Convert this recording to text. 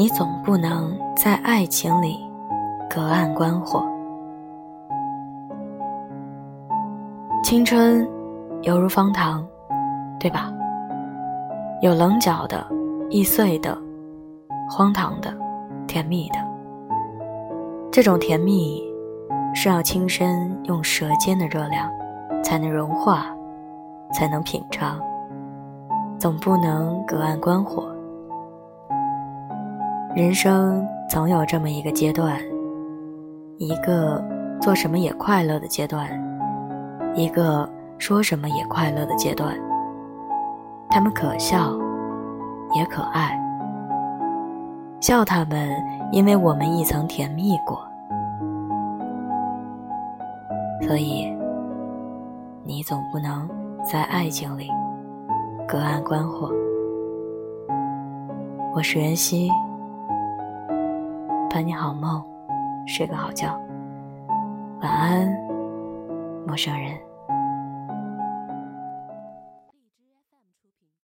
你总不能在爱情里隔岸观火。青春犹如方糖，对吧？有棱角的、易碎的、荒唐的、甜蜜的。这种甜蜜是要亲身用舌尖的热量才能融化，才能品尝。总不能隔岸观火。人生总有这么一个阶段，一个做什么也快乐的阶段，一个说什么也快乐的阶段。他们可笑，也可爱。笑他们，因为我们亦曾甜蜜过。所以，你总不能在爱情里隔岸观火。我是袁熙。伴你好梦，睡个好觉，晚安，陌生人。